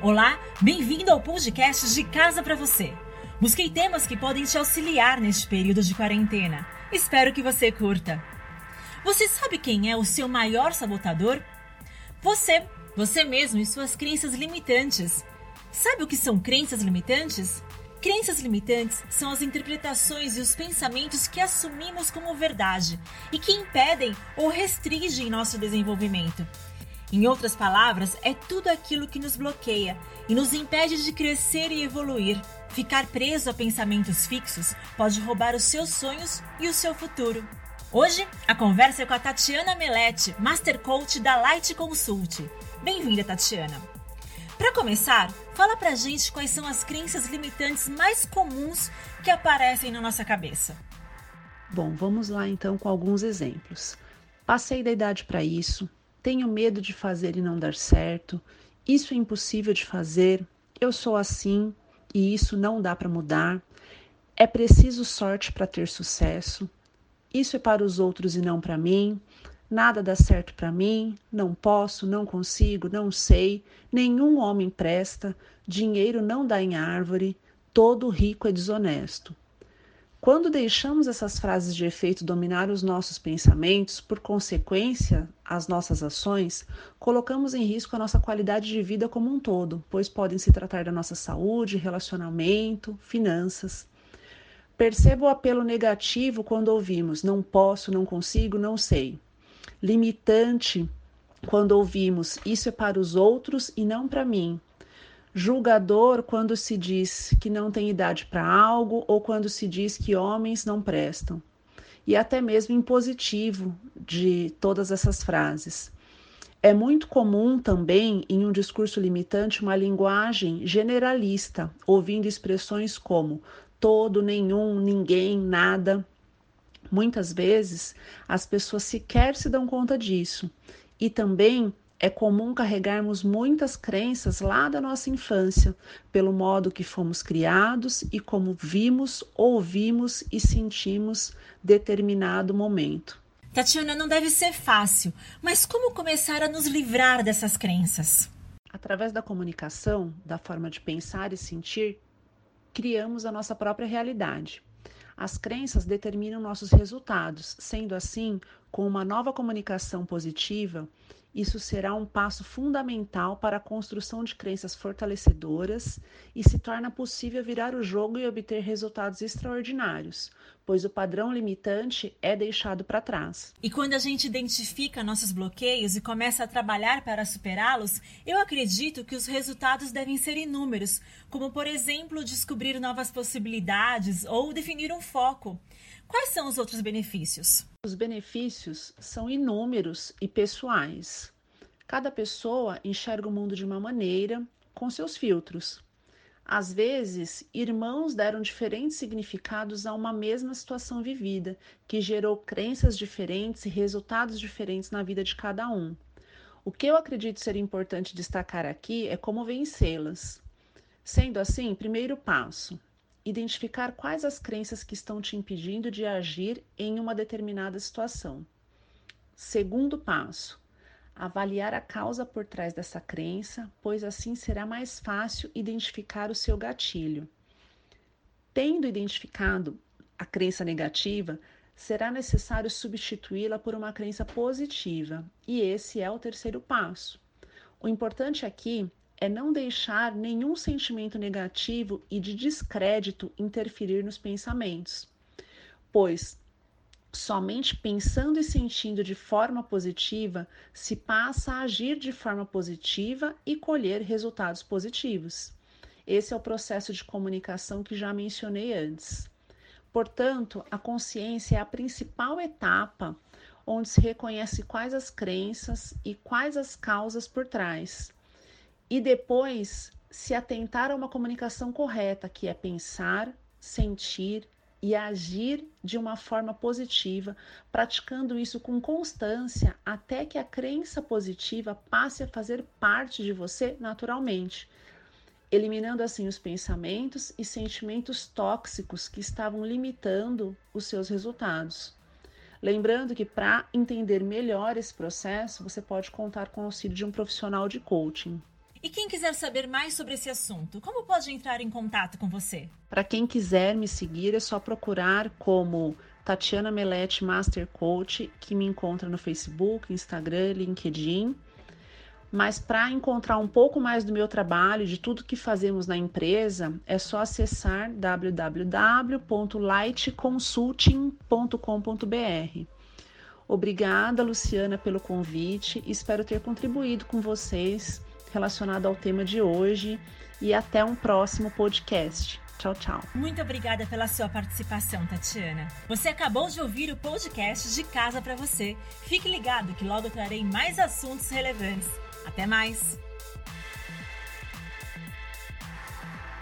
Olá, bem-vindo ao podcast de Casa para Você. Busquei temas que podem te auxiliar neste período de quarentena. Espero que você curta. Você sabe quem é o seu maior sabotador? Você, você mesmo e suas crenças limitantes. Sabe o que são crenças limitantes? Crenças limitantes são as interpretações e os pensamentos que assumimos como verdade e que impedem ou restringem nosso desenvolvimento. Em outras palavras, é tudo aquilo que nos bloqueia e nos impede de crescer e evoluir. Ficar preso a pensamentos fixos pode roubar os seus sonhos e o seu futuro. Hoje, a conversa é com a Tatiana Melete, Master Coach da Light Consult. Bem-vinda, Tatiana! Para começar, fala pra gente quais são as crenças limitantes mais comuns que aparecem na nossa cabeça. Bom, vamos lá então com alguns exemplos. Passei da idade para isso, tenho medo de fazer e não dar certo, isso é impossível de fazer, eu sou assim e isso não dá para mudar, é preciso sorte para ter sucesso, isso é para os outros e não para mim, Nada dá certo para mim, não posso, não consigo, não sei, nenhum homem presta, dinheiro não dá em árvore, todo rico é desonesto. Quando deixamos essas frases de efeito dominar os nossos pensamentos, por consequência, as nossas ações, colocamos em risco a nossa qualidade de vida como um todo, pois podem se tratar da nossa saúde, relacionamento, finanças. Perceba o apelo negativo quando ouvimos não posso, não consigo, não sei limitante quando ouvimos isso é para os outros e não para mim. Julgador quando se diz que não tem idade para algo ou quando se diz que homens não prestam. E até mesmo impositivo de todas essas frases. É muito comum também, em um discurso limitante, uma linguagem generalista, ouvindo expressões como todo, nenhum, ninguém, nada. Muitas vezes as pessoas sequer se dão conta disso. E também é comum carregarmos muitas crenças lá da nossa infância, pelo modo que fomos criados e como vimos, ouvimos e sentimos determinado momento. Tatiana, não deve ser fácil, mas como começar a nos livrar dessas crenças? Através da comunicação, da forma de pensar e sentir, criamos a nossa própria realidade. As crenças determinam nossos resultados, sendo assim, com uma nova comunicação positiva, isso será um passo fundamental para a construção de crenças fortalecedoras e se torna possível virar o jogo e obter resultados extraordinários, pois o padrão limitante é deixado para trás. E quando a gente identifica nossos bloqueios e começa a trabalhar para superá-los, eu acredito que os resultados devem ser inúmeros, como por exemplo descobrir novas possibilidades ou definir um foco. Quais são os outros benefícios? Os benefícios são inúmeros e pessoais. Cada pessoa enxerga o mundo de uma maneira, com seus filtros. Às vezes, irmãos deram diferentes significados a uma mesma situação vivida, que gerou crenças diferentes e resultados diferentes na vida de cada um. O que eu acredito ser importante destacar aqui é como vencê-las. Sendo assim, primeiro passo: identificar quais as crenças que estão te impedindo de agir em uma determinada situação. Segundo passo: avaliar a causa por trás dessa crença, pois assim será mais fácil identificar o seu gatilho. Tendo identificado a crença negativa, será necessário substituí-la por uma crença positiva, e esse é o terceiro passo. O importante aqui é não deixar nenhum sentimento negativo e de descrédito interferir nos pensamentos, pois Somente pensando e sentindo de forma positiva se passa a agir de forma positiva e colher resultados positivos. Esse é o processo de comunicação que já mencionei antes. Portanto, a consciência é a principal etapa onde se reconhece quais as crenças e quais as causas por trás. E depois se atentar a uma comunicação correta, que é pensar, sentir e agir de uma forma positiva, praticando isso com constância até que a crença positiva passe a fazer parte de você naturalmente, eliminando assim os pensamentos e sentimentos tóxicos que estavam limitando os seus resultados. Lembrando que para entender melhor esse processo, você pode contar com o auxílio de um profissional de coaching. E quem quiser saber mais sobre esse assunto, como pode entrar em contato com você? Para quem quiser me seguir, é só procurar como Tatiana Melete Master Coach, que me encontra no Facebook, Instagram, LinkedIn. Mas para encontrar um pouco mais do meu trabalho, de tudo que fazemos na empresa, é só acessar www.lightconsulting.com.br. Obrigada, Luciana, pelo convite. Espero ter contribuído com vocês relacionado ao tema de hoje e até um próximo podcast. Tchau, tchau. Muito obrigada pela sua participação, Tatiana. Você acabou de ouvir o podcast de Casa para Você. Fique ligado que logo trarei mais assuntos relevantes. Até mais!